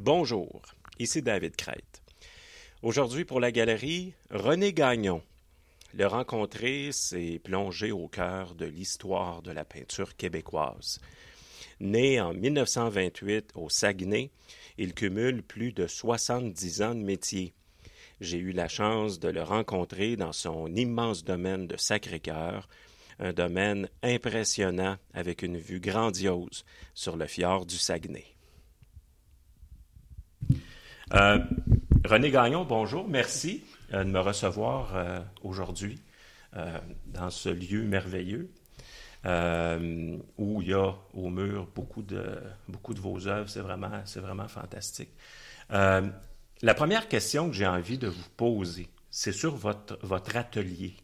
Bonjour, ici David Crête. Aujourd'hui pour la galerie, René Gagnon. Le rencontrer, c'est plonger au cœur de l'histoire de la peinture québécoise. Né en 1928 au Saguenay, il cumule plus de 70 ans de métier. J'ai eu la chance de le rencontrer dans son immense domaine de Sacré-Cœur, un domaine impressionnant avec une vue grandiose sur le fjord du Saguenay. Euh, René Gagnon, bonjour, merci euh, de me recevoir euh, aujourd'hui dans ce lieu merveilleux où il y a au mur beaucoup de, beaucoup de vos œuvres. C'est vraiment, c'est vraiment fantastique. la première question que j'ai envie de vous poser, c'est sur votre, votre atelier.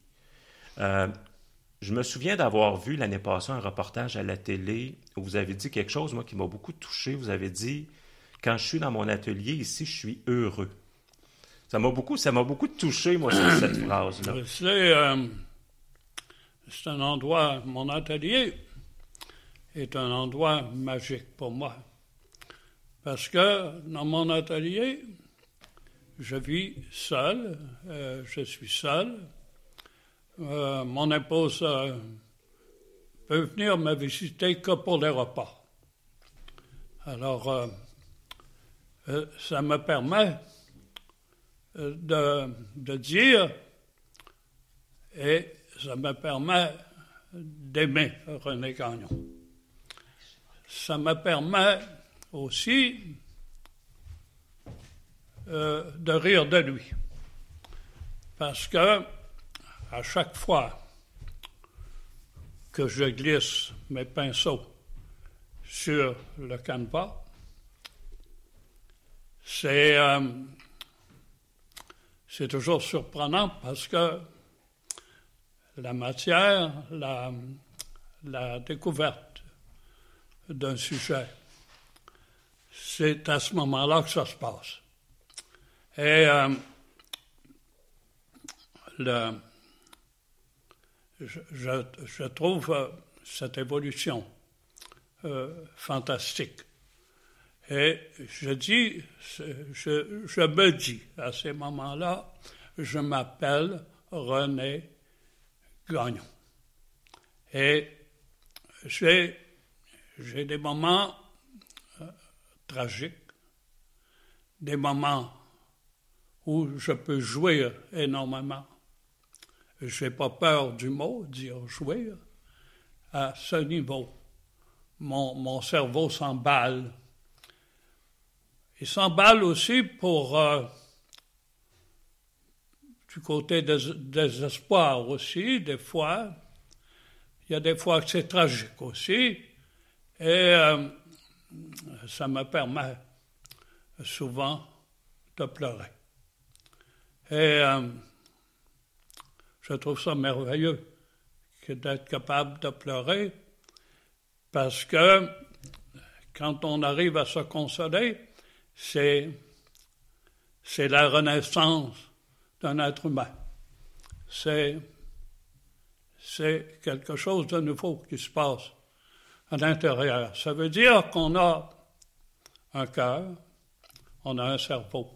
Je me souviens d'avoir vu l'année passée un reportage à la télé où vous avez dit quelque chose, moi, qui m'a beaucoup touché. Vous avez dit Quand je suis dans mon atelier ici, je suis heureux. Ça m'a beaucoup, ça m'a beaucoup touché, moi, cette phrase-là. Euh, c'est un endroit, mon atelier est un endroit magique pour moi. Parce que dans mon atelier, je vis seul, euh, je suis seul, euh, mon épouse euh, peut venir me visiter que pour les repas. Alors, euh, ça me permet de, de, dire et ça me permet d'aimer René Gagnon. Ça me permet aussi de rire de lui. Parce que à chaque fois que je glisse mes pinceaux sur le canevas, c'est euh, c'est toujours surprenant parce que la matière, la, découverte d'un sujet, c'est à ce moment-là que ça se passe. Et euh, le, je, trouve euh, cette évolution fantastique. Et je dis, je, me dis à ces moments-là, je m'appelle René Gagnon. Et j'ai, des moments euh, tragiques, des moments où je peux jouer énormément, je n'ai pas peur du mot, dire jouer. À ce niveau, mon cerveau s'emballe. Il s'emballe aussi pour euh, du côté des, désespoir aussi, des fois. Il y a des fois que c'est tragique aussi. Et euh, ça me permet souvent de pleurer. Et euh, je trouve ça merveilleux d'être capable de pleurer parce que quand on arrive à se consoler, c'est, c'est la renaissance d'un être humain. C'est, c'est quelque chose de nouveau qui se passe à l'intérieur. Ça veut dire qu'on a un cœur, on a un cerveau.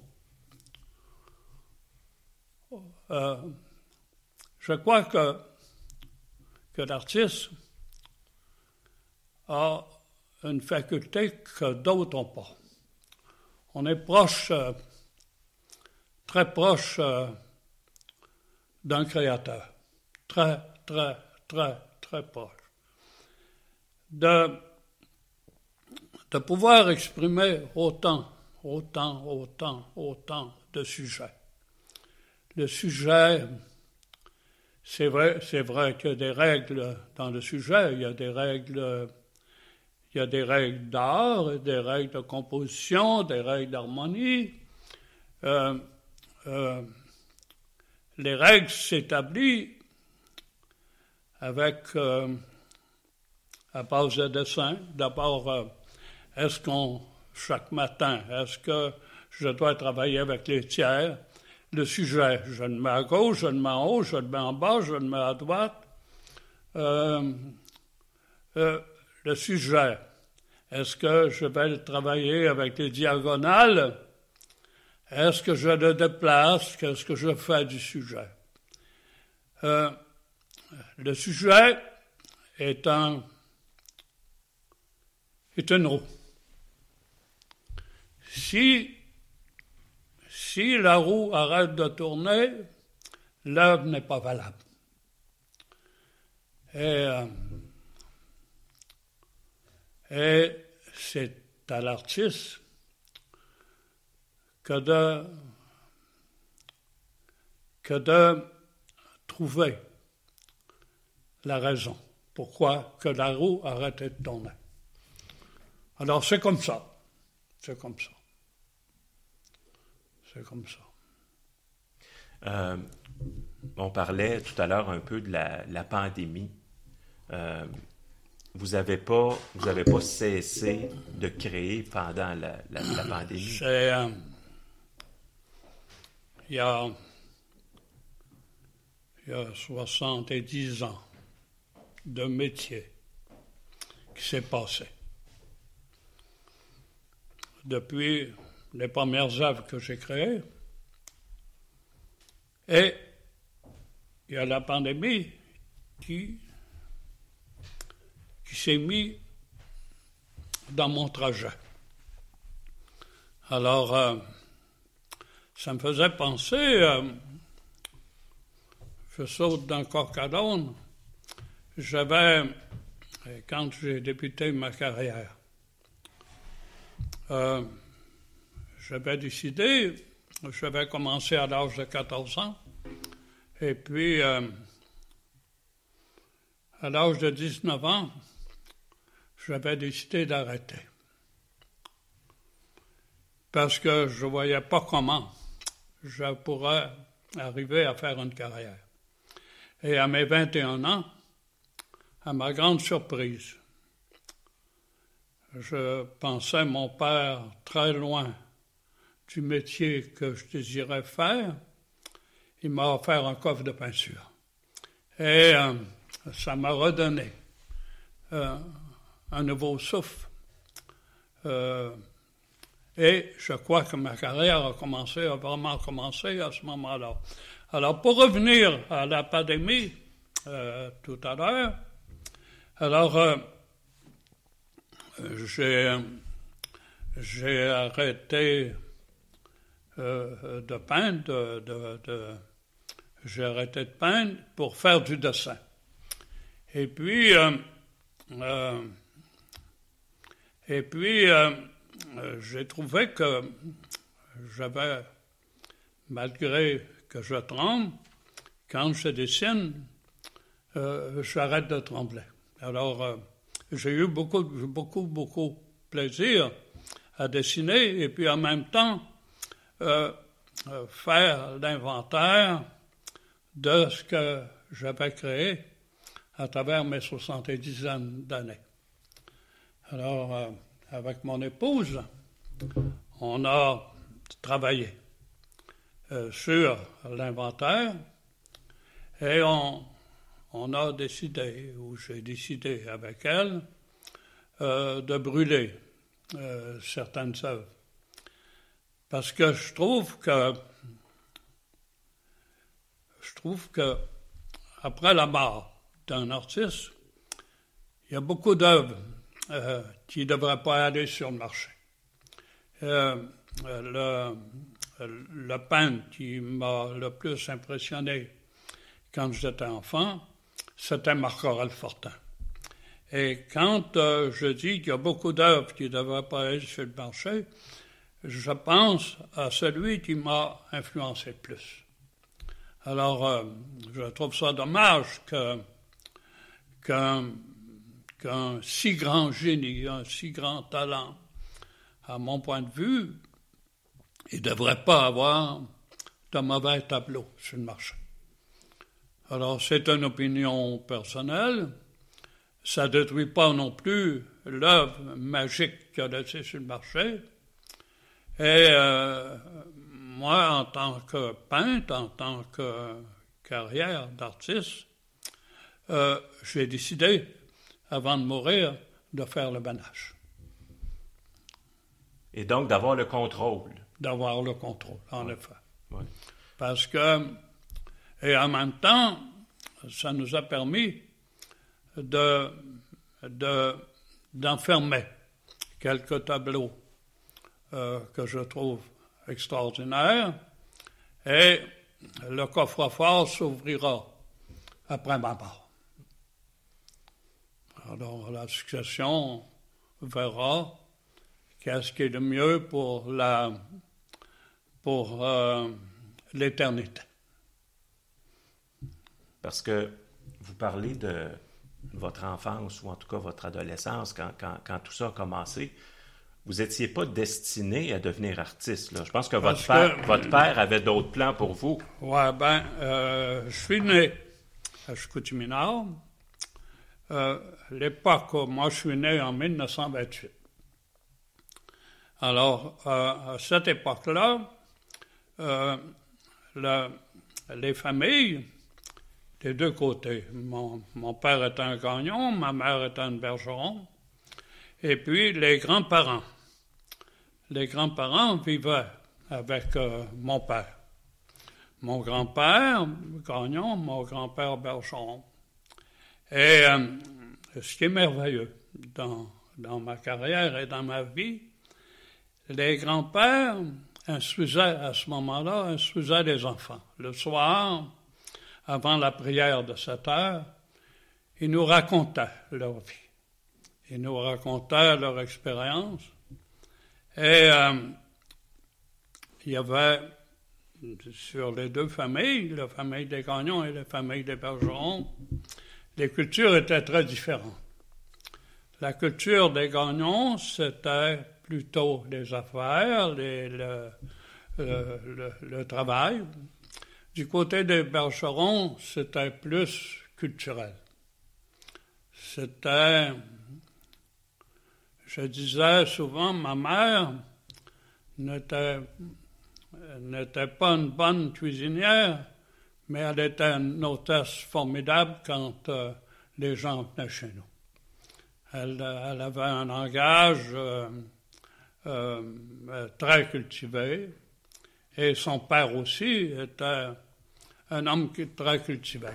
Euh, je crois que, que l'artiste a une faculté que d'autres n'ont pas. On est proche, euh, très proche euh, d'un créateur. Très, très, très, très proche. De, pouvoir exprimer autant, autant, autant, autant de sujets. Le sujet c'est vrai, c'est vrai qu'il y a des règles dans le sujet, il y a des règles, il y a des règles d'art, des règles de composition, des règles d'harmonie. Euh, euh, les règles s'établissent avec euh, à base de dessin. D'abord, est-ce qu'on chaque matin, est-ce que je dois travailler avec les tiers? le sujet. Je le mets à gauche, je le mets en haut, je le mets en bas, je le mets à droite. Euh, euh, le sujet. Est-ce que je vais travailler avec les diagonales? Est-ce que je le déplace? Qu'est-ce que je fais du sujet? Euh, le sujet est un est une roue. Si, si la roue arrête de tourner, l'œuvre n'est pas valable. Euh, et c'est à l'artiste que de, que de trouver la raison pourquoi que la roue arrêtait de tourner. Alors c'est comme ça. C'est comme ça. C'est comme ça. Euh, on parlait tout à l'heure un peu de la, pandémie. Euh, vous n'avez pas, vous avez pas cessé de créer pendant la, pandémie? Euh, il y a, il y a 70 ans de métier qui s'est passé. Depuis les premières œuvres que j'ai créées, et il y a la pandémie qui s'est mise dans mon trajet. Alors, euh, ça me faisait penser, euh, je saute d'un à j'avais, quand j'ai débuté ma carrière, euh, j'avais décidé, j'avais commencé à l'âge de 14 ans, et puis à l'âge de 19 ans, j'avais décidé d'arrêter. Parce que je ne voyais pas comment je pourrais arriver à faire une carrière. Et à mes 21 ans, à ma grande surprise, je pensais mon père très loin du métier que je désirais faire. Il m'a offert un coffre de peinture. Et euh, ça m'a redonné euh, un nouveau souffle. Euh, et je crois que ma carrière a commencé, a vraiment commencé à ce moment-là. Alors, pour revenir à la pandémie, tout à l'heure, alors, euh, j'ai, arrêté euh, de peindre, j'ai arrêté de peindre pour faire du dessin. Et puis, euh, et puis j'ai trouvé que j'avais, malgré que je tremble, quand je dessine, j'arrête de trembler. Alors, euh, j'ai eu beaucoup, beaucoup, beaucoup plaisir à dessiner et puis en même temps euh, euh, faire l'inventaire de ce que j'avais créé à travers mes 70 d'années. Alors, avec mon épouse, on a travaillé sur l'inventaire et on, a décidé, ou j'ai décidé avec elle, euh, de brûler euh, certaines œuvres. Parce que je trouve que je trouve que après la mort d'un artiste, il y a beaucoup d'œuvres euh, qui ne devraient pas aller sur le marché. le, le peintre qui m'a le plus impressionné quand j'étais enfant, c'était Marc Aurel Fortin. Et quand euh, je dis qu'il y a beaucoup d'œuvres qui ne devraient pas être sur le marché, je pense à celui qui m'a influencé le plus. Alors, euh, je trouve ça dommage que, qu'un, qu'un si grand génie, un si grand talent, à mon point de vue, il ne devrait pas avoir de mauvais tableaux sur le marché. Alors, c'est une opinion personnelle. Ça ne détruit pas non plus l'œuvre magique qu'il a laissée sur le marché. Et euh, moi, en tant que peintre, en tant que carrière d'artiste, euh, j'ai décidé, avant de mourir, de faire le banage. Et donc d'avoir le contrôle. D'avoir le contrôle, en effet. Ouais. Parce que, et en même temps, ça nous a permis de, de, d'enfermer quelques tableaux euh, que je trouve extraordinaires. Et le coffre-fort s'ouvrira après ma mort. Alors la succession verra qu'est-ce qui est le mieux pour la pour euh, l'éternité. Parce que vous parlez de votre enfance ou en tout cas votre adolescence, quand, quand, quand tout ça a commencé, vous n'étiez pas destiné à devenir artiste. Là. Je pense que votre, père, que- votre père avait d'autres plans pour vous. Ouais, ben, euh, je suis né à Chicoutimi-Nord. Euh, L'époque où moi je suis né en 1928. Alors, euh, à cette époque-là, euh, le- les familles des deux côtés, mon, père était un gagnon, ma mère était un bergeron, et puis les grands-parents. Les grands-parents vivaient avec mon père. Mon grand-père, Gagnon, mon grand-père, Bergeron. Et euh, ce qui est merveilleux dans, ma carrière et dans ma vie, les grands-pères instruisaient à ce moment-là, instruisaient les enfants. Le soir, avant la prière de 7 heures, ils nous racontaient leur vie. Ils nous racontaient leur expérience. Et euh, il y avait sur les deux familles, la famille des Gagnons et la famille des Bergerons, les cultures étaient très différentes. La culture des Gagnons, c'était plutôt les affaires, le, le- travail. Du côté des Bergerons, c'était plus culturel. C'était, je disais souvent, ma mère n'était pas une bonne cuisinière, mais elle était une hôtesse formidable quand euh, les gens venaient chez nous. Elle, euh, avait un langage euh, très cultivé, et son père aussi était un homme très cultivé.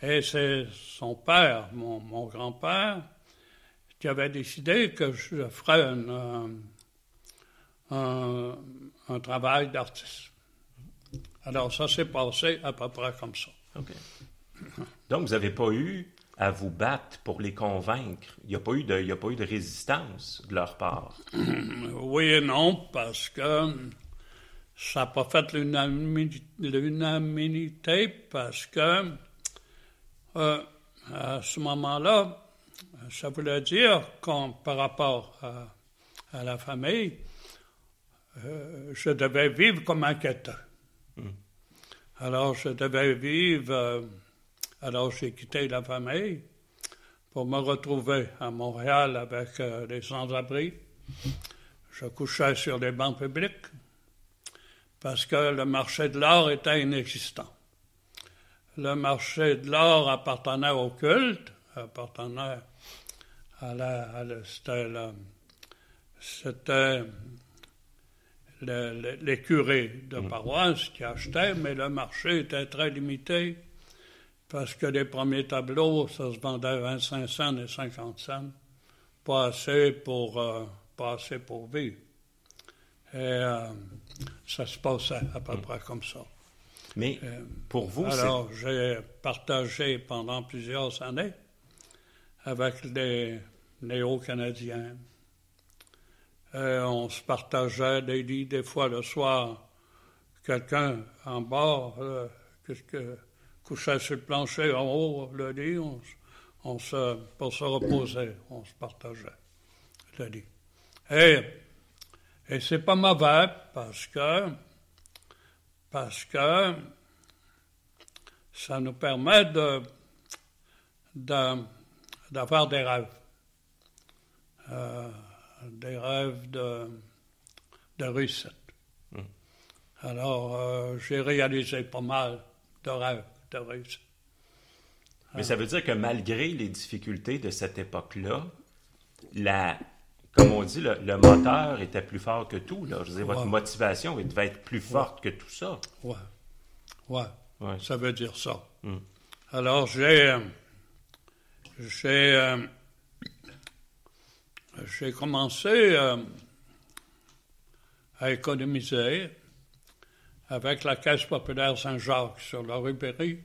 Et c'est son père, mon, grand-père, qui avait décidé que je ferais un, un travail d'artiste. Alors ça s'est passé à peu près comme ça. Donc, vous n'avez pas eu à vous battre pour les convaincre. Il n'y a, pas eu de- il y a pas eu de résistance de leur part. Oui et non, parce que ça n'a pas fait l'unanimi- l'unanimité, parce que euh, à ce moment-là, ça voulait dire qu'on, par rapport à, à la famille, euh, je devais vivre comme un quêteur. Alors, je devais vivre. euh, alors, j'ai quitté la famille pour me retrouver à Montréal avec euh, les sans-abri. Je couchais sur les bancs publics parce que le marché de l'art était inexistant. Le marché de l'art appartenait au culte, appartenait à la. la- c'était le- le- les curés de paroisse qui achetaient, mais le marché était très limité parce que les premiers tableaux, ça se vendait à 25 cents et 50 cents, pas assez pour, euh, pas assez pour vivre. Et euh, ça se passait à peu près comme ça. Mais pour vous. Alors, j'ai partagé pendant plusieurs années avec les néo-canadiens. Et on se partageait des lits, des fois le soir, quelqu'un en bas, euh, couchait sur le plancher en haut, le lit, on, se, pour se reposer, on se partageait le lit. Et, et c'est pas mauvais parce que parce que ça nous permet de, de- d'avoir des rêves. Euh, des rêves de, de réussite. Alors, euh, j'ai réalisé pas mal de rêves de réussite. Mais ça veut dire que malgré les difficultés de cette époque-là, la comme on dit, le, le moteur était plus fort que tout. Là. Je veux dire, votre Ouais. motivation elle devait être plus forte que tout ça. Ouais. Ouais. Ouais. Ça veut dire ça. Hmm. Alors, j'ai. euh, j'ai. J'ai commencé euh, à économiser avec la Caisse populaire Saint-Jacques sur la rue Berry.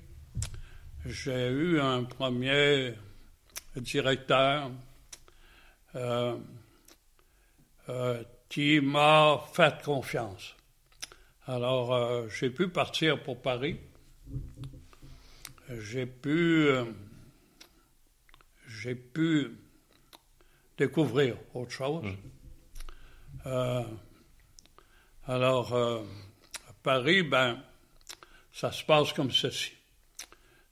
J'ai eu un premier directeur euh, euh, qui m'a fait confiance. Alors, j'ai pu partir pour Paris. J'ai pu, j'ai pu découvrir autre chose. Euh, alors, euh, à Paris, ben, ça se passe comme ceci.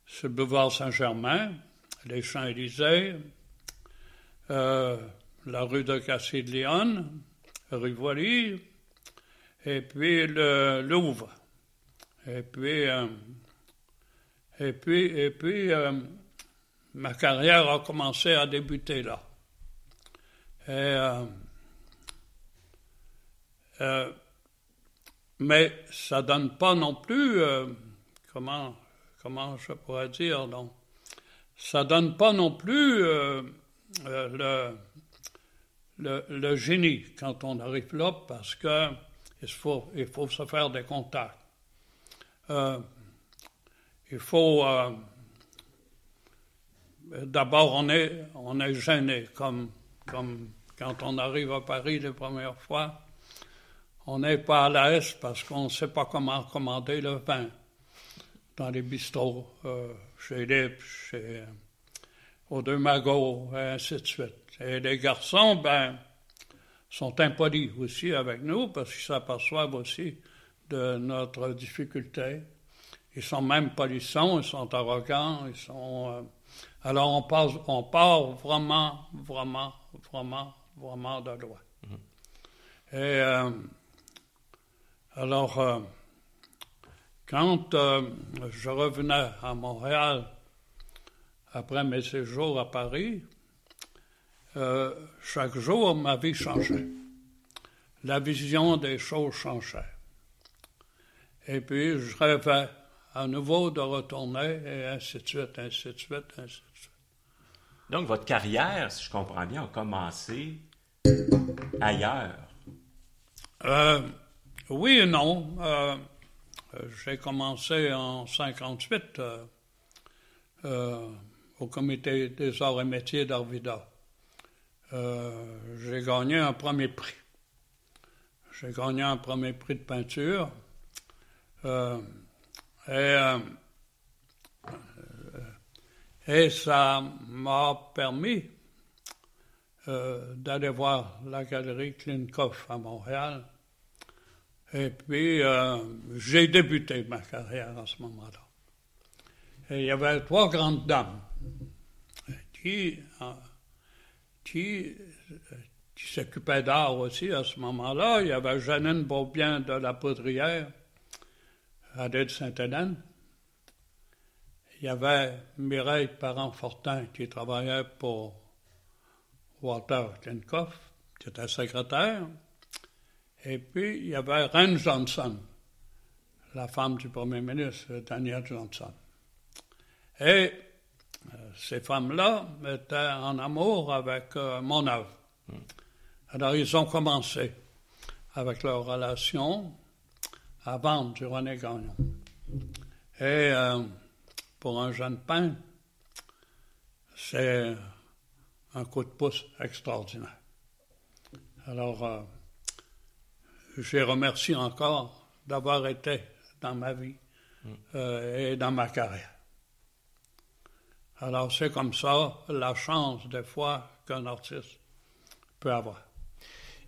Sur le boulevard Saint-Germain, les Champs-Élysées, euh, la rue de rue Voily, et puis le Louvre. Et puis, et puis, et puis ma carrière a commencé à débuter là. Euh, euh, mais ça donne pas non plus, euh, comment, comment je pourrais dire, non, ça donne pas non plus le, le, le génie quand on arrive là parce que il faut, il faut se faire des contacts. Il faut. D'abord, on est, on est gêné, comme, comme quand on arrive à Paris les premières fois. On n'est pas à l'aise parce qu'on ne sait pas comment commander le vin dans les bistrots, euh, chez Lips, chez euh, aux deux magots, et ainsi de suite. Et les garçons, ben, sont impolis aussi avec nous parce qu'ils s'aperçoivent aussi de notre difficulté. Ils sont même polissons, ils sont arrogants, ils sont. euh, alors on passe, on part vraiment, vraiment, vraiment, vraiment de loin. Et euh, alors, euh, quand euh, je revenais à Montréal après mes séjours à Paris, chaque jour ma vie changeait. La vision des choses changeait. Et puis je rêvais à nouveau de retourner, et ainsi de suite, ainsi de suite, ainsi de suite. Donc, votre carrière, si je comprends bien, a commencé ailleurs. Euh, oui et non. Euh, euh, J'ai commencé en 58 euh, euh, au comité des arts et métiers d'Arvida. J'ai gagné un premier prix. J'ai gagné un premier prix de peinture. Et, et ça m'a permis euh, d'aller voir la galerie Klinkoff à Montréal. Et puis, euh, j'ai débuté ma carrière à ce moment-là. Et il y avait trois grandes dames qui, euh, qui, s'occupaient d'art aussi à ce moment-là. Il y avait Janine Beaubien de la Poudrière, à l'île Sainte-Hélène. Il y avait Mireille Parent-Fortin qui travaillait pour Walter Klinkoff, qui était secrétaire. Et puis, il y avait Reine Johnson, la femme du premier ministre, Daniel Johnson. Et euh, ces femmes-là étaient en amour avec euh, mon œuvre. Alors, ils ont commencé avec leur relation à vendre du René Gagnon. Et euh, pour un jeune peintre, c'est un coup de pouce extraordinaire. Alors, euh, j'ai remercié encore d'avoir été dans ma vie euh, et dans ma carrière. Alors, c'est comme ça la chance, des fois, qu'un artiste peut avoir.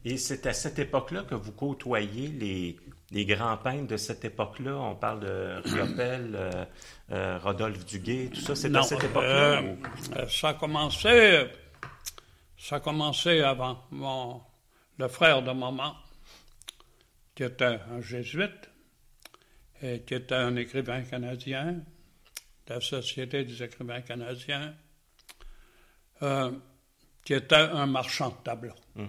Et c'est à cette époque-là que vous côtoyez les, les grands peintres de cette époque-là. On parle de Riopel, euh, euh, Rodolphe Duguay, tout ça. C'est à cette époque-là? euh, ça a commencé, ça a commencé avant. Mon, le frère de maman, qui était un jésuite et qui était un écrivain canadien, de la Société des écrivains canadiens, qui était un marchand de tableaux. Hmm.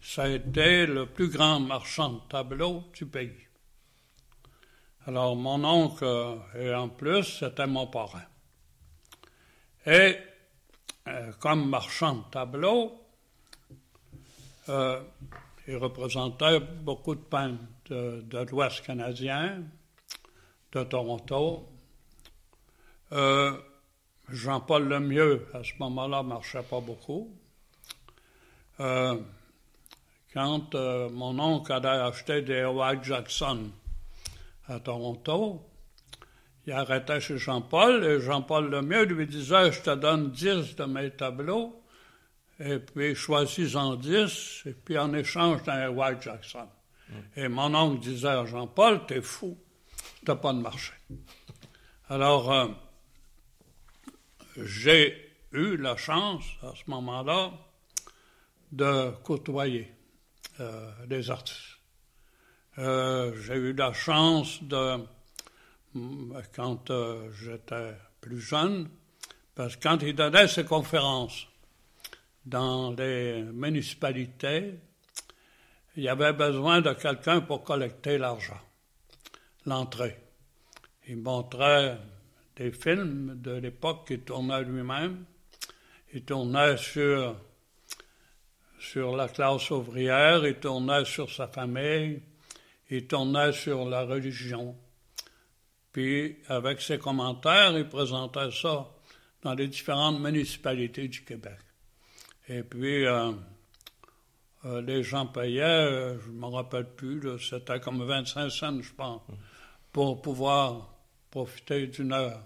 Ça a été le plus grand marchand de tableaux du pays. Alors, mon oncle, et en plus, c'était mon parrain. Et, euh, comme marchand de tableaux, euh, il représentait beaucoup de peintres de, l'Ouest canadien, de Toronto. Euh, Jean-Paul Lemieux, à ce moment-là, marchait pas beaucoup. Quand mon oncle allait acheter des White Jackson à Toronto, il arrêtait chez Jean-Paul et Jean-Paul Lemieux lui disait Je te donne 10 de mes tableaux, et puis choisis-en 10, et puis en échange d'un White Jackson. Et mon oncle disait à Jean-Paul T'es fou, t'as pas de marché. Alors, euh, j'ai eu la chance à ce moment-là de côtoyer euh, des artistes. Euh, j'ai eu la chance de, quand euh, j'étais plus jeune, parce que quand il donnait ses conférences dans les municipalités, il y avait besoin de quelqu'un pour collecter l'argent, l'entrée. Il montrait des films de l'époque qu'il tournait lui-même. Il tournait sur, sur la classe ouvrière, il tournait sur sa famille, il tournait sur la religion. Puis, avec ses commentaires, il présentait ça dans les différentes municipalités du Québec. Et puis, euh, euh, les gens payaient, euh, je ne me rappelle plus, c'était comme 25 cents, je pense, pour pouvoir profiter d'une heure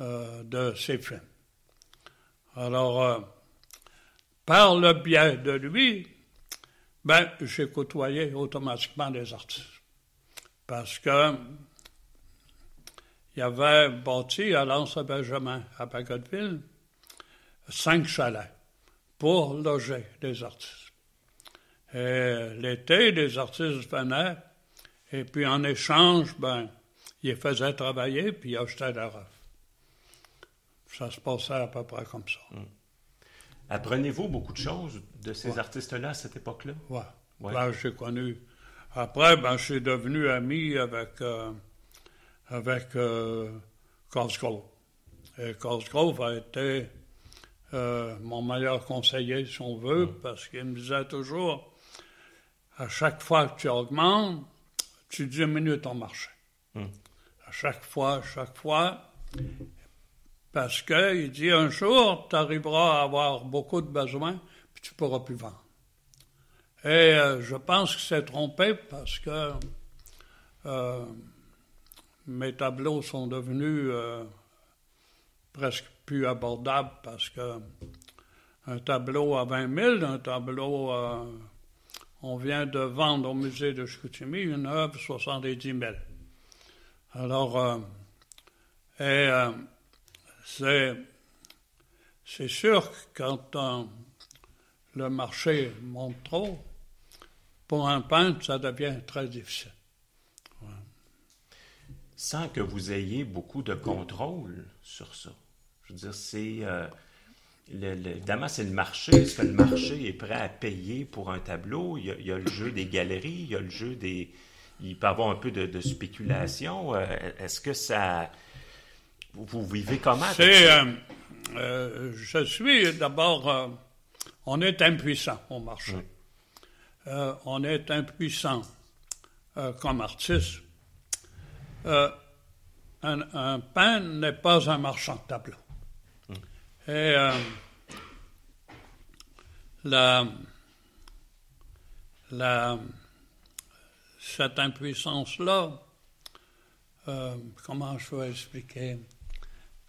de ces films. Alors, par le biais de lui, ben, j'ai côtoyé automatiquement les artistes. Parce que il y avait bâti à l'Anse-Benjamin, à Bagotville, cinq chalets pour loger des artistes. Et l'été, les artistes venaient, et puis en échange, ben, ils faisaient travailler, puis ils achetaient la rêve. Ça se passait à peu près comme ça. Hum. Apprenez-vous beaucoup de choses de ces artistes-là à cette époque-là? Oui. Ouais. Ben, j'ai connu. Après, ben, je suis devenu ami avec, euh, avec euh, Cosgrove. Et Cosgrove a été euh, mon meilleur conseiller, si on veut, mm. parce qu'il me disait toujours à chaque fois que tu augmentes, tu diminues ton marché. Mm. À chaque fois, à chaque fois. Parce qu'il dit un jour, tu arriveras à avoir beaucoup de besoins, puis tu ne pourras plus vendre. Et euh, je pense que c'est trompé parce que euh, mes tableaux sont devenus euh, presque plus abordables parce que un tableau à 20 000, un tableau, on vient de vendre au musée de Chicoutimi une œuvre 70 000. Alors, et c'est, sûr que quand euh, le marché monte trop, pour un peintre, ça devient très difficile. Sans que vous ayez beaucoup de contrôle sur ça. Je veux dire, c'est. Euh, évidemment, c'est le marché. Est-ce que le marché est prêt à payer pour un tableau? Il y, a, le jeu des galeries, il y a le jeu des. Il peut y avoir un peu de, de spéculation. Euh, est-ce que ça vous, vivez comment? Euh, euh, je suis d'abord, euh, on est impuissant au marché. on est impuissant comme artiste. Un, un, peintre n'est pas un marchand de tableaux. Et la, la, cette impuissance-là, comment je peux expliquer?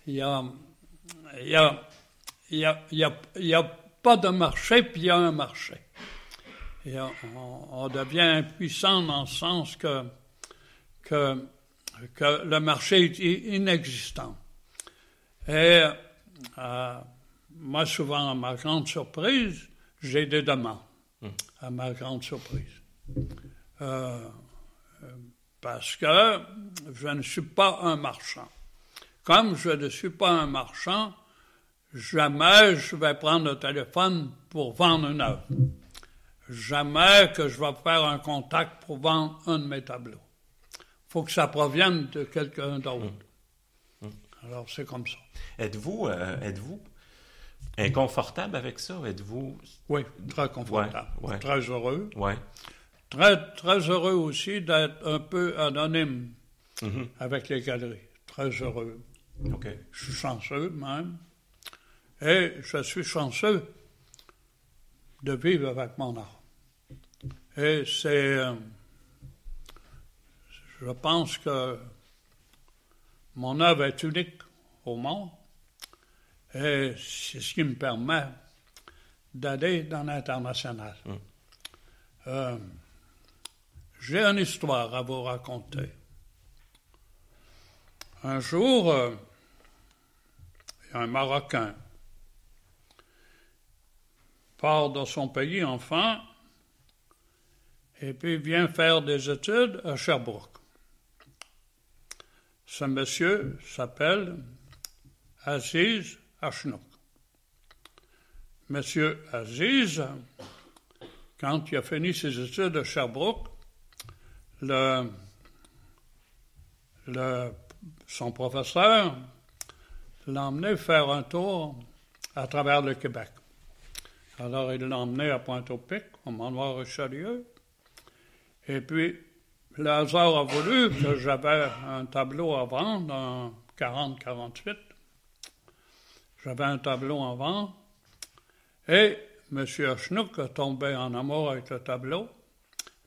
Il y a, y a, y a, pas de marché, puis il y a un marché. On, devient impuissant dans le sens que, que, que le marché est inexistant. Et euh, moi, souvent, à ma grande surprise, j'ai des demandes, à ma grande surprise. Euh, parce que je ne suis pas un marchand. Comme je ne suis pas un marchand, jamais je vais prendre le téléphone pour vendre une œuvre. jamais que je vais faire un contact pour vendre un de mes tableaux. Il faut que ça provienne de quelqu'un d'autre. Mmh. Mmh. Alors, c'est comme ça. Êtes-vous euh, êtes-vous inconfortable avec ça? Êtes-vous... Oui, très confortable. Très heureux. Ouais. Très, très heureux aussi d'être un peu anonyme mmh. avec les galeries. Très heureux. OK. Je suis chanceux même. Et je suis chanceux de vivre avec mon art. Et c'est. Euh, je pense que mon œuvre est unique au monde. Et c'est ce qui me permet d'aller dans l'international. Hum. Euh, j'ai une histoire à vous raconter. Un jour, euh, un Marocain part de son pays enfin, et puis vient faire des études à Sherbrooke. Ce monsieur s'appelle Aziz Ashnouk. Monsieur Aziz, quand il a fini ses études à Sherbrooke, le, son professeur l'a emmené faire un tour à travers le Québec. Alors, il l'a emmené à Pointe-au-Pic, au manoir Richelieu. Et puis, le hasard a voulu que j'avais un tableau à vendre en 40-48. J'avais un tableau à vendre. Et M. Schnook a tombé en amour avec le tableau,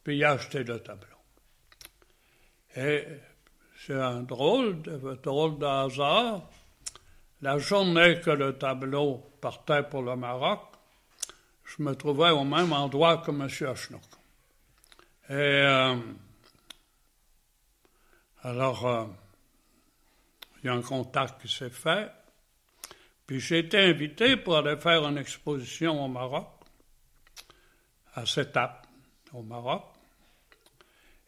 puis il a acheté le tableau. Et c'est un drôle, drôle de hasard. La journée que le tableau partait pour le Maroc, je me trouvais au même endroit que M. Ashnook. Et euh, alors, euh, il y a un contact qui s'est fait. Puis j'ai été invité pour aller faire une exposition au Maroc, à Setap, au Maroc.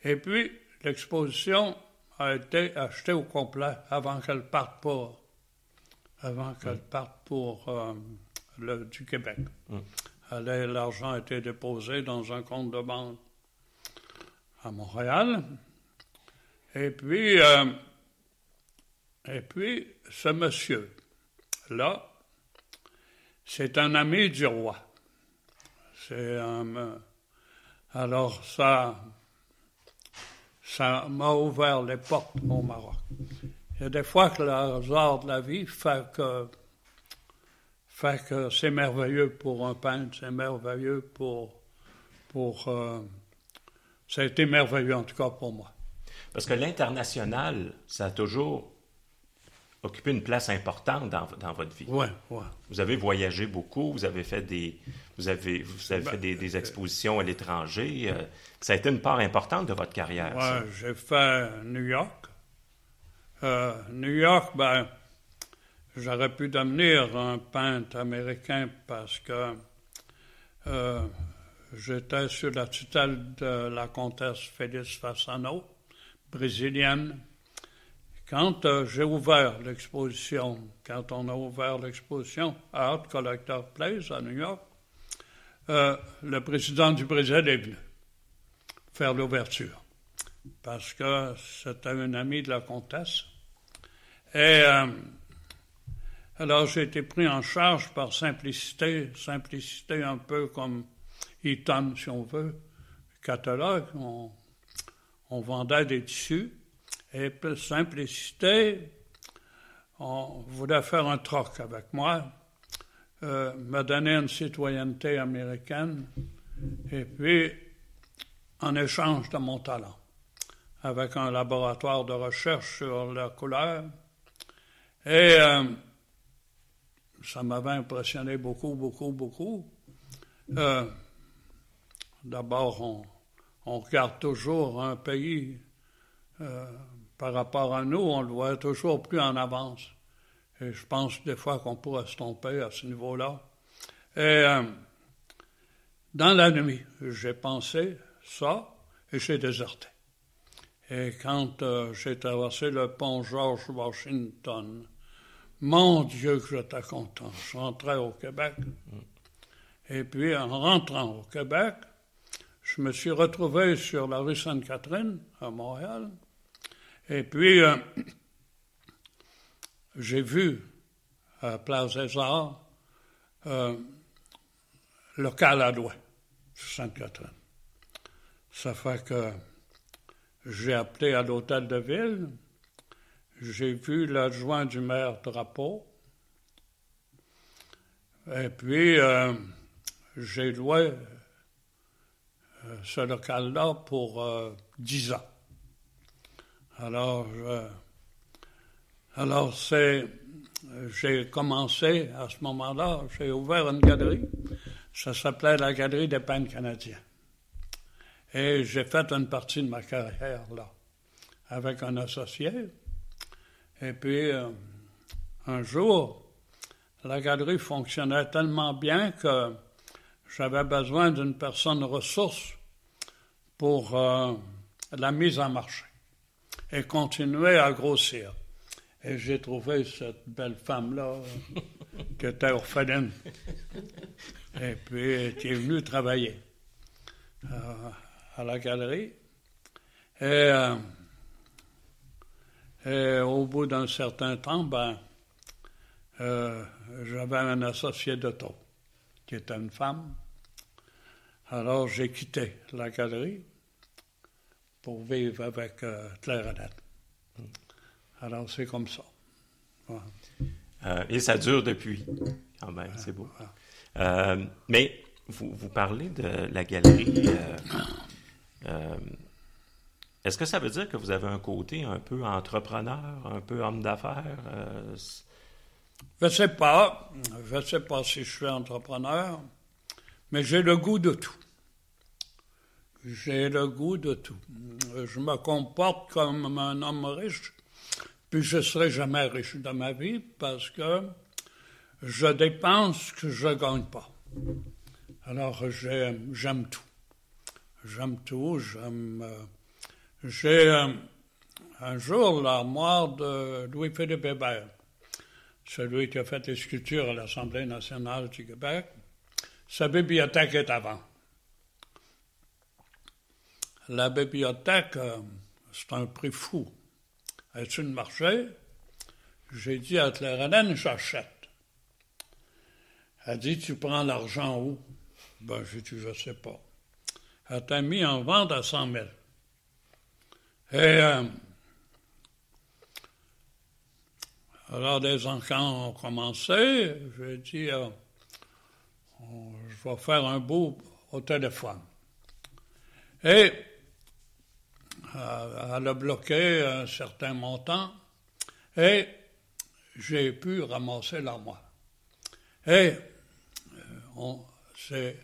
Et puis, l'exposition a été achetée au complet avant qu'elle parte pour, avant qu'elle parte pour euh, le, du Québec. Hum l'argent a été déposé dans un compte de banque à Montréal. Et puis, euh, et puis ce monsieur-là, c'est un ami du roi. C'est un, euh, alors ça, ça m'a ouvert les portes au Maroc. A des fois que le hasard de la vie fait que fait que c'est merveilleux pour un peintre, c'est merveilleux pour. pour euh, ça a été merveilleux en tout cas pour moi. Parce que l'international, ça a toujours occupé une place importante dans, dans votre vie. Oui, oui. Vous avez voyagé beaucoup, vous avez fait des, vous avez, vous avez ben, fait des, euh, expositions à l'étranger. Euh, ça a été une part importante de votre carrière. Oui, j'ai fait New York. New York, ben, J'aurais pu devenir un peintre américain parce que euh, j'étais sur la tutelle de la comtesse Félix Fassano, brésilienne. Quand euh, j'ai ouvert l'exposition, quand on a ouvert l'exposition à Art Collector Place à New York, euh, le président du Brésil est venu faire l'ouverture parce que c'était un ami de la comtesse. Et alors j'ai été pris en charge par simplicité, simplicité un peu comme Eaton, si on veut, catalogue. On vendait des tissus. Et simplicité, on voulait faire un troc avec moi, euh, me donner une citoyenneté américaine, et puis en échange de mon talent, avec un laboratoire de recherche sur la couleur. Et euh, ça m'avait impressionné beaucoup, beaucoup, beaucoup. Euh, d'abord, on, regarde toujours un pays par rapport à nous, on le voit toujours plus en avance. Et je pense des fois qu'on pourrait se tromper à ce niveau-là. Et euh, dans la nuit, j'ai pensé ça et j'ai déserté. Et quand j'ai traversé le pont George Washington, mon Dieu, que j'étais content. Je rentrais au Québec. Et puis, en rentrant au Québec, je me suis retrouvé sur la rue Sainte-Catherine, à Montréal. Et puis, euh, j'ai vu à Place des Arts euh, le Caladouin, Sainte-Catherine. Ça fait que j'ai appelé à l'hôtel de ville, j'ai vu l'adjoint du maire Drapeau, et puis euh, j'ai loué euh, ce local-là pour euh, dix ans. Alors, alors c'est, j'ai commencé à ce moment-là, j'ai ouvert une galerie. Ça s'appelait la Galerie des peintres canadiens. Et j'ai fait une partie de ma carrière là, avec un associé. Et puis, un jour, la galerie fonctionnait tellement bien que j'avais besoin d'une personne ressource pour euh, la mise en marché et continuer à grossir. Et j'ai trouvé cette belle femme-là qui était orpheline. Et puis, qui est venue travailler euh, à la galerie. Et, euh, et au bout d'un certain temps, ben, j'avais un associé d'auto qui était une femme. Alors j'ai quitté la galerie pour vivre avec euh, Claire Annette. Alors c'est comme ça. Euh, et ça dure depuis, quand même, c'est beau. Euh, mais vous, vous, parlez de la galerie. Est-ce que ça veut dire que vous avez un côté un peu entrepreneur, un peu homme d'affaires? Je ne sais pas. Je ne sais pas si je suis entrepreneur, mais j'ai le goût de tout. J'ai le goût de tout. Je me comporte comme un homme riche, puis je ne serai jamais riche dans ma vie parce que je dépense ce que je ne gagne pas. Alors j'aime tout. J'aime tout. J'aime. Euh, j'ai euh, un jour l'armoire de Louis-Philippe Hébert celui qui a fait les sculptures à l'Assemblée nationale du Québec, sa bibliothèque est avant. La bibliothèque, euh, c'est un prix fou. Est-ce une marché? J'ai dit à Claire j'achète. Elle dit, tu prends l'argent où? Ben, j'ai dit, je ne sais pas. Elle t'a mis en vente à 100 000. Et euh, Alors, les enfants ont commencé. J'ai dit, euh, je vais faire un bout au téléphone. Et euh, elle a bloqué un certain montant et j'ai pu ramasser l'armoire. Et euh, c'est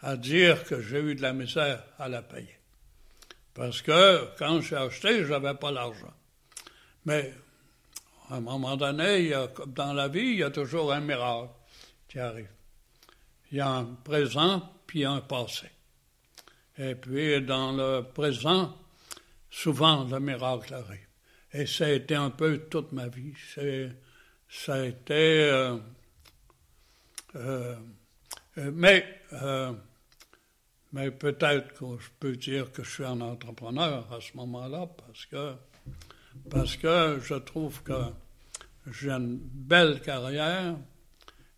à dire que j'ai eu de la misère à la payer. Parce que quand j'ai acheté, je n'avais pas l'argent. Mais à un moment donné, dans la vie, il y a toujours un miracle qui arrive. Il y a un présent puis un passé. Et puis, dans le présent, souvent, le miracle arrive. Et ça a été un peu toute ma vie. ça a été. Euh, euh, euh, mais mais peut-être que je peux dire que je suis un entrepreneur à ce moment-là parce que parce que je trouve que j'ai une belle carrière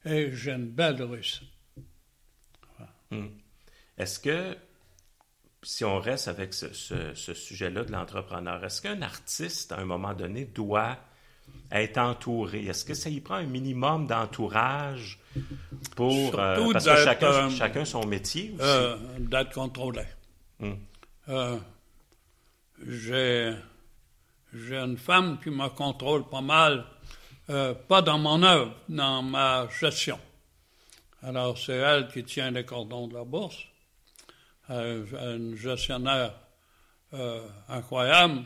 et j'ai une belle réussite. Hmm. Est-ce que, si on reste avec ce, sujet-là de l'entrepreneur, est-ce qu'un artiste, à un moment donné, doit être entouré? Est-ce que ça y prend un minimum d'entourage pour... Euh, parce que chacun, euh, chacun, son métier aussi? Euh, d'être contrôlé. Hmm. j'ai j'ai une femme qui me contrôle pas mal, euh, pas dans mon œuvre, dans ma gestion. Alors, c'est elle qui tient les cordons de la bourse, euh, une gestionnaire euh, incroyable.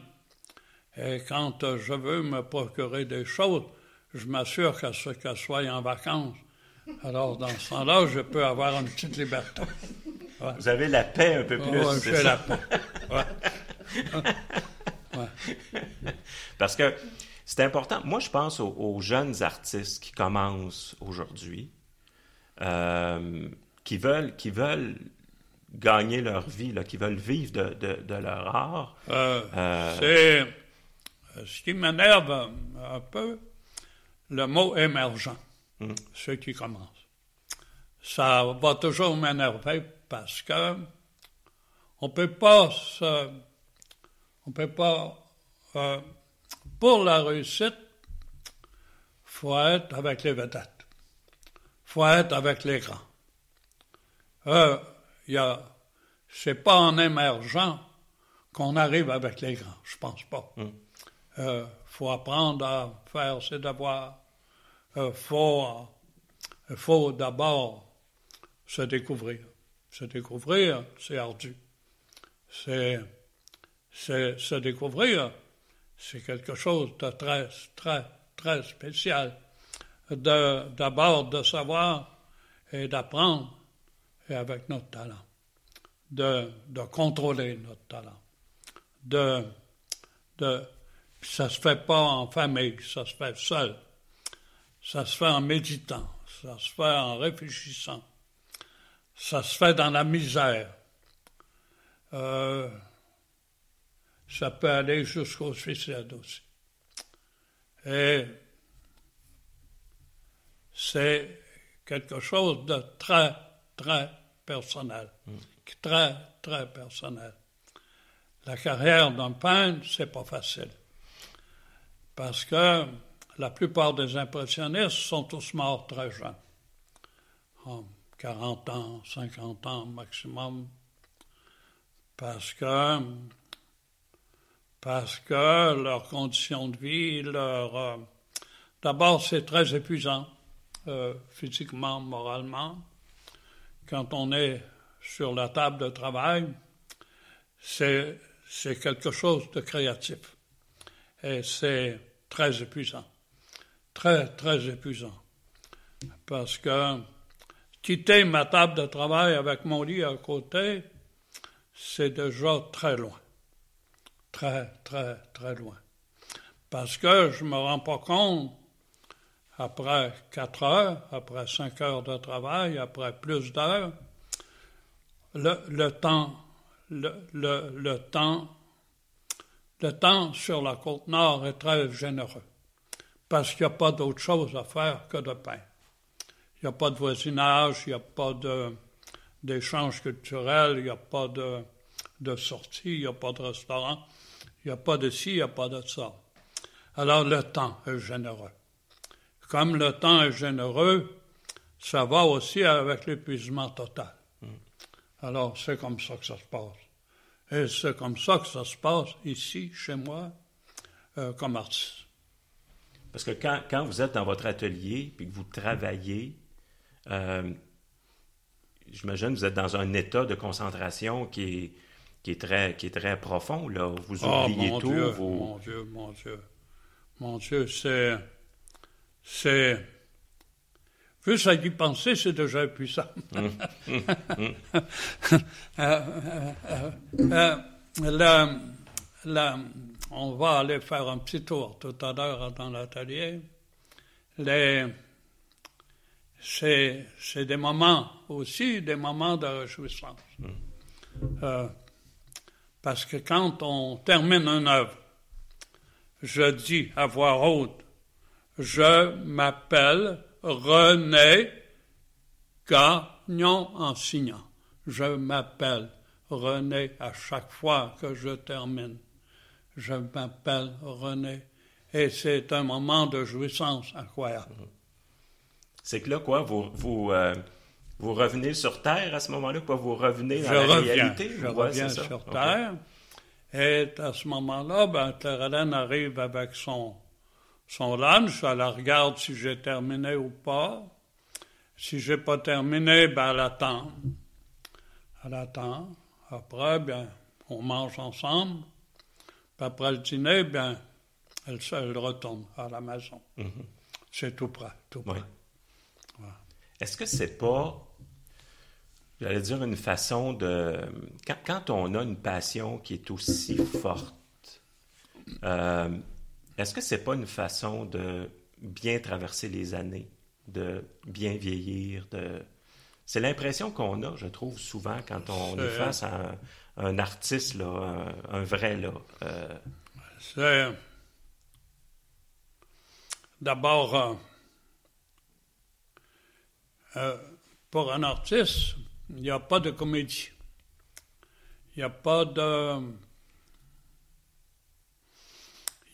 Et quand je veux me procurer des choses, je m'assure qu'elle soit en vacances. Alors, dans ce temps-là, je peux avoir une petite liberté. Vous avez la paix un peu plus. Oui, j'ai la paix. Parce que c'est important. Moi, je pense aux, jeunes artistes qui commencent aujourd'hui, euh, qui veulent, qui veulent gagner leur vie, là, qui veulent vivre de, de, de leur art. Euh, Euh, C'est euh, ce qui m'énerve un, un peu, le mot émergent, Mm. ce qui commence. Ça va toujours m'énerver parce que on peut pas se, on peut pas euh, pour la réussite, faut être avec les vedettes, faut être avec les grands. Euh, y a, c'est pas en émergent qu'on arrive avec les grands, je pense pas. Euh, faut apprendre à faire ses devoirs. Euh, faut, euh, faut d'abord se découvrir. Se découvrir, c'est ardu. C'est, c'est se découvrir, c'est quelque chose de très, très, très spécial. De, d'abord de savoir et d'apprendre, et avec notre talent, de, de contrôler notre talent, de, de, ça se fait pas en famille, ça se fait seul, ça se fait en méditant, ça se fait en réfléchissant, ça se fait dans la misère. Euh, ça peut aller jusqu'au suicide aussi. Et c'est quelque chose de très, très personnel. Très, très personnel. La carrière d'un peintre, c'est pas facile. Parce que la plupart des impressionnistes sont tous morts très jeunes. En 40 ans, 50 ans maximum. Parce que, parce que leurs conditions de vie, leur. euh, D'abord, c'est très épuisant, euh, physiquement, moralement. Quand on est sur la table de travail, c'est quelque chose de créatif. Et c'est très épuisant. Très, très épuisant. Parce que quitter ma table de travail avec mon lit à côté, c'est déjà très loin. Très, très, très loin. Parce que je me rends pas compte, après quatre heures, après cinq heures de travail, après plus d'heures, le, temps, le, temps, le temps sur la côte nord est très généreux. Parce qu'il n'y a pas d'autre chose à faire que de peindre. Il n'y a pas de voisinage, il n'y a pas d'échange culturel, il n'y a pas de, de sortie, il n'y a pas de restaurant, il n'y a pas de ci, il n'y a pas de ça. Alors le temps est généreux. Comme le temps est généreux, ça va aussi avec l'épuisement total. Alors c'est comme ça que ça se passe. Et c'est comme ça que ça se passe ici, chez moi, euh, comme artiste. Parce que quand, quand vous êtes dans votre atelier puis que vous travaillez, euh, j'imagine que vous êtes dans un état de concentration qui est, qui est, très, qui est très profond. Là. Vous Oh, oubliez mon tout. Dieu, vous- mon Dieu, mon Dieu. Mon Dieu, c'est. C'est. Juste à y penser, c'est déjà épuisant. Euh, euh, euh, euh, on va aller faire un petit tour tout à l'heure dans l'atelier. Les- C'est c'est des moments aussi, des moments de réjouissance. Euh, parce que quand on termine une œuvre, je dis à voix haute, je m'appelle René Gagnon en signant. Je m'appelle René à chaque fois que je termine. Je m'appelle René. Et c'est un moment de jouissance incroyable. C'est que là, quoi, vous, vous, euh, vous revenez sur Terre à ce moment-là, quoi, vous revenez dans Je la reviens, réalité? je Ouais, reviens ça. sur. Terre. Et à ce moment-là, ben, Claire-Hélène arrive avec son, son lunch. Elle regarde si j'ai terminé ou pas. Si j'ai pas terminé, ben, elle attend. Elle attend. Après, bien, on mange ensemble. Puis après le dîner, bien, elle, se- elle retourne à la maison. C'est tout près, tout près. Est-ce que c'est pas, j'allais dire, une façon de... Quand, quand on a une passion qui est aussi forte, euh, est-ce que c'est pas une façon de bien traverser les années, de bien vieillir, de... C'est l'impression qu'on a, je trouve, souvent quand on est face à un, artiste, là, un, vrai. Là, euh. C'est d'abord euh, euh, pour un artiste, il n'y a pas de comédie. Il n'y a pas de.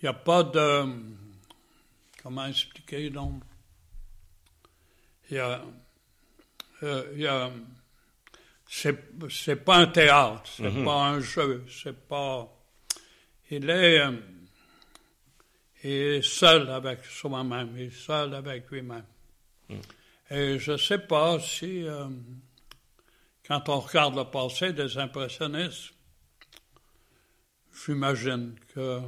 Il n'y a pas de. Comment expliquer donc? Il y a. Euh, il y a c'est, pas un théâtre, c'est mm-hmm. pas un jeu, c'est pas. Il est, euh, il est seul avec soi-même, il est seul avec lui-même. Mm. Et je ne sais pas si, euh, quand on regarde le passé des impressionnistes, j'imagine que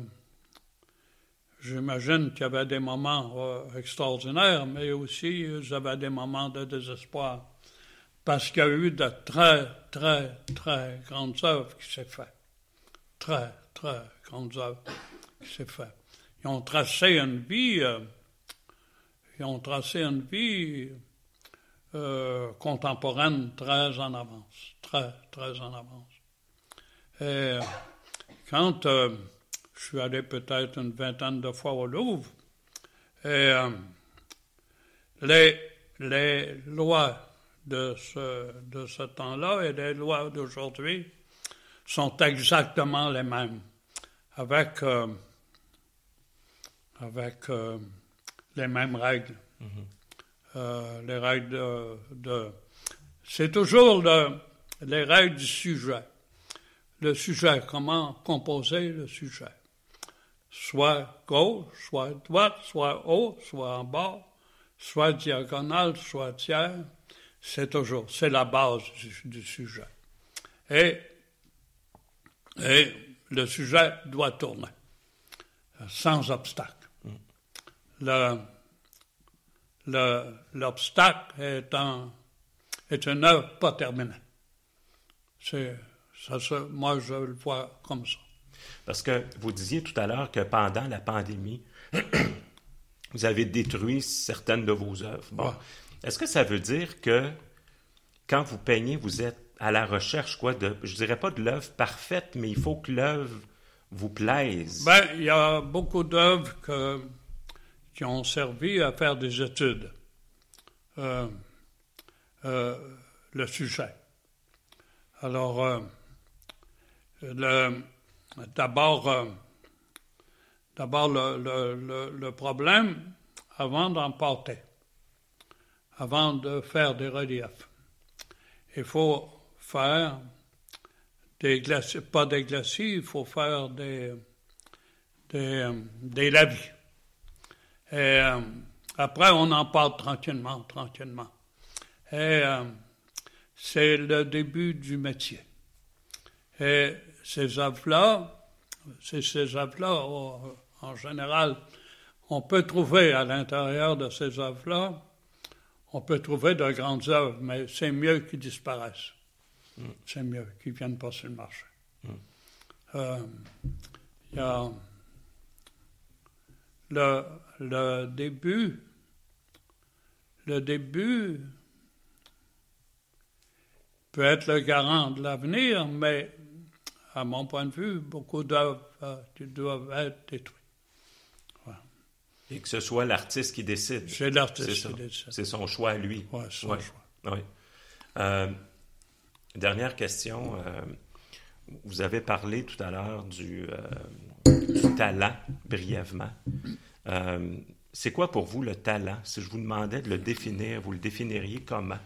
j'imagine qu'il y avait des moments euh, extraordinaires, mais aussi il y des moments de désespoir, parce qu'il y a eu de très, très, très grandes œuvres qui s'est fait. Très, très grandes œuvres qui s'est fait. Ils ont tracé une vie, euh, ils ont tracé une vie euh, contemporaine très en avance, très, très en avance. Et quand euh, je suis allé peut-être une vingtaine de fois au Louvre, et euh, les, les lois de ce, de ce temps-là et les lois d'aujourd'hui sont exactement les mêmes, avec, avec les mêmes règles. Mm-hmm. Euh, les règles de, c'est toujours les règles du sujet. Le sujet, comment composer le sujet. Soit gauche, soit droite, soit haut, soit en bas, soit diagonale, soit tiers. C'est toujours, c'est la base du, sujet. Et, le sujet doit tourner sans obstacle. Mm. Le, l'obstacle est, un, une œuvre pas terminée. Ça, moi, je le vois comme ça. Parce que vous disiez tout à l'heure que pendant la pandémie, vous avez détruit certaines de vos œuvres. Bon. Est-ce que ça veut dire que quand vous peignez, vous êtes à la recherche, quoi, de, je dirais pas de l'œuvre parfaite, mais il faut que l'œuvre vous plaise? Ben, il y a beaucoup d'œuvres qui ont servi à faire des études. Euh, euh, le sujet. Alors, euh, d'abord, d'abord le, le, problème, avant d'emporter, avant de faire des reliefs, il faut faire des glacis, pas des glacis, il faut faire des, des, des lavis. Et euh, après, on en parle tranquillement, tranquillement. Et euh, c'est le début du métier. Et ces œuvres-là, ces œuvres-là, en général, on peut trouver à l'intérieur de ces œuvres-là, on peut trouver de grandes œuvres, mais c'est mieux qu'ils disparaissent. Mm. C'est mieux qu'ils ne viennent pas sur le marché. Mm. Euh, il y a le, le début, le début peut être le garant de l'avenir, mais à mon point de vue, beaucoup d'œuvres euh, doivent être détruites. Et que ce soit l'artiste qui décide. C'est l'artiste qui décide. C'est son choix à lui. Oui, son choix. Oui. Euh, dernière question. Euh, vous avez parlé tout à l'heure du, du talent, brièvement. C'est quoi pour vous le talent? Si je vous demandais de le définir, vous le définiriez comment?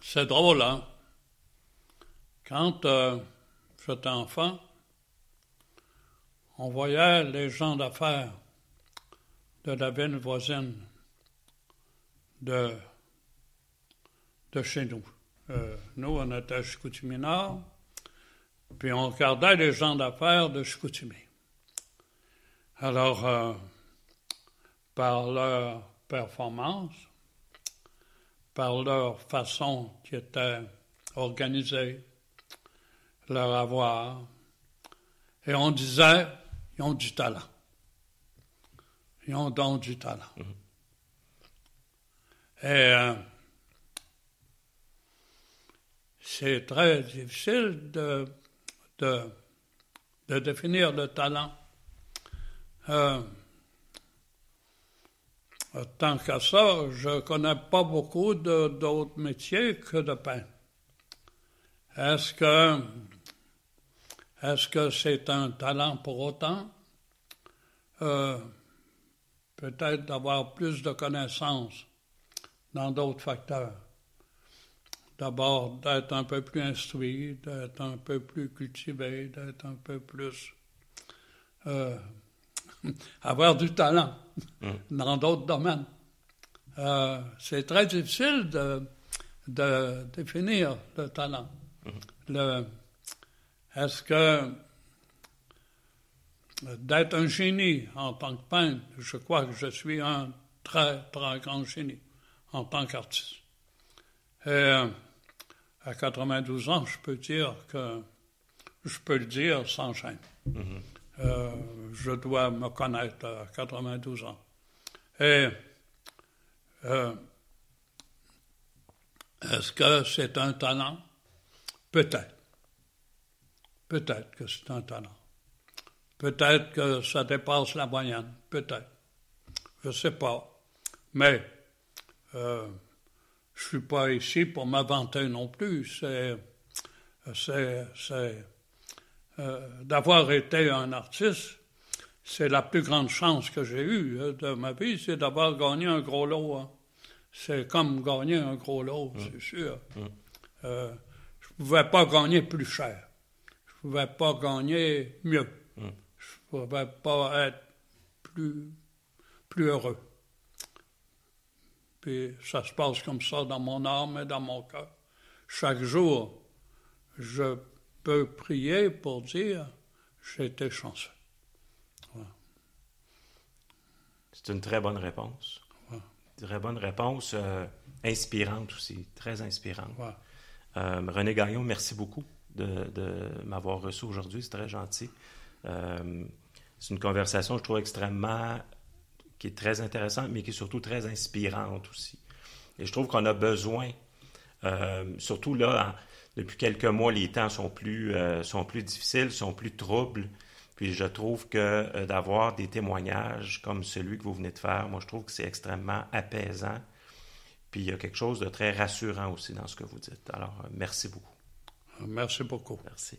C'est drôle, hein? Quand euh, j'étais enfant, on voyait les gens d'affaires de la ville voisine de, de chez nous. Euh, nous, on était à Chicoutimi Nord, puis on regardait les gens d'affaires de Chicoutimi. Alors, euh, par leur performance, par leur façon qui était organisée, leur avoir, et on disait, ils ont du talent. Ils ont donc du talent. Et euh, c'est très difficile de, de, de, définir le talent. Euh, tant qu'à ça, je ne connais pas beaucoup d'autres métiers que de peintre. Est-ce que est-ce que c'est un talent pour autant? Euh, peut-être d'avoir plus de connaissances dans d'autres facteurs. D'abord, d'être un peu plus instruit, d'être un peu plus cultivé, d'être un peu plus... Euh, avoir du talent mm. dans d'autres domaines. Euh, c'est très difficile de, de, définir le talent. Le, est-ce que d'être un génie en tant que peintre, je crois que je suis un très, très grand génie en tant qu'artiste. Et euh, à 92 ans, je peux dire que je peux le dire sans gêne. Mm-hmm. Euh, je dois me connaître à 92 ans. Et euh, est-ce que c'est un talent? Peut-être. Peut-être que c'est un talent. Peut-être que ça dépasse la moyenne. Peut-être. Je ne sais pas. Mais euh, je ne suis pas ici pour m'inventer non plus. C'est, c'est, c'est euh, d'avoir été un artiste. C'est la plus grande chance que j'ai eue euh, de ma vie, c'est d'avoir gagné un gros lot. Hein. C'est comme gagner un gros lot, mmh. c'est sûr. Mmh. Ne pouvais pas gagner plus cher ne pouvais pas gagner mieux. Hmm. Je ne pouvais pas être plus, plus heureux. Puis ça se passe comme ça dans mon âme et dans mon cœur. Chaque jour, je peux prier pour dire j'ai été chanceux. C'est une très bonne réponse. Très bonne réponse, euh, inspirante aussi, très inspirante. Euh, René Gagnon, merci beaucoup de, m'avoir reçu aujourd'hui. C'est très gentil. Euh, c'est une conversation, je trouve, extrêmement qui est très intéressante, mais qui est surtout très inspirante aussi. Et je trouve qu'on a besoin, euh, surtout là, depuis quelques mois, les temps sont plus, sont plus difficiles, sont plus troubles. Puis je trouve que d'avoir des témoignages comme celui que vous venez de faire, moi je trouve que c'est extrêmement apaisant. Puis il y a quelque chose de très rassurant aussi dans ce que vous dites. Alors, merci beaucoup. Merci beaucoup. Merci.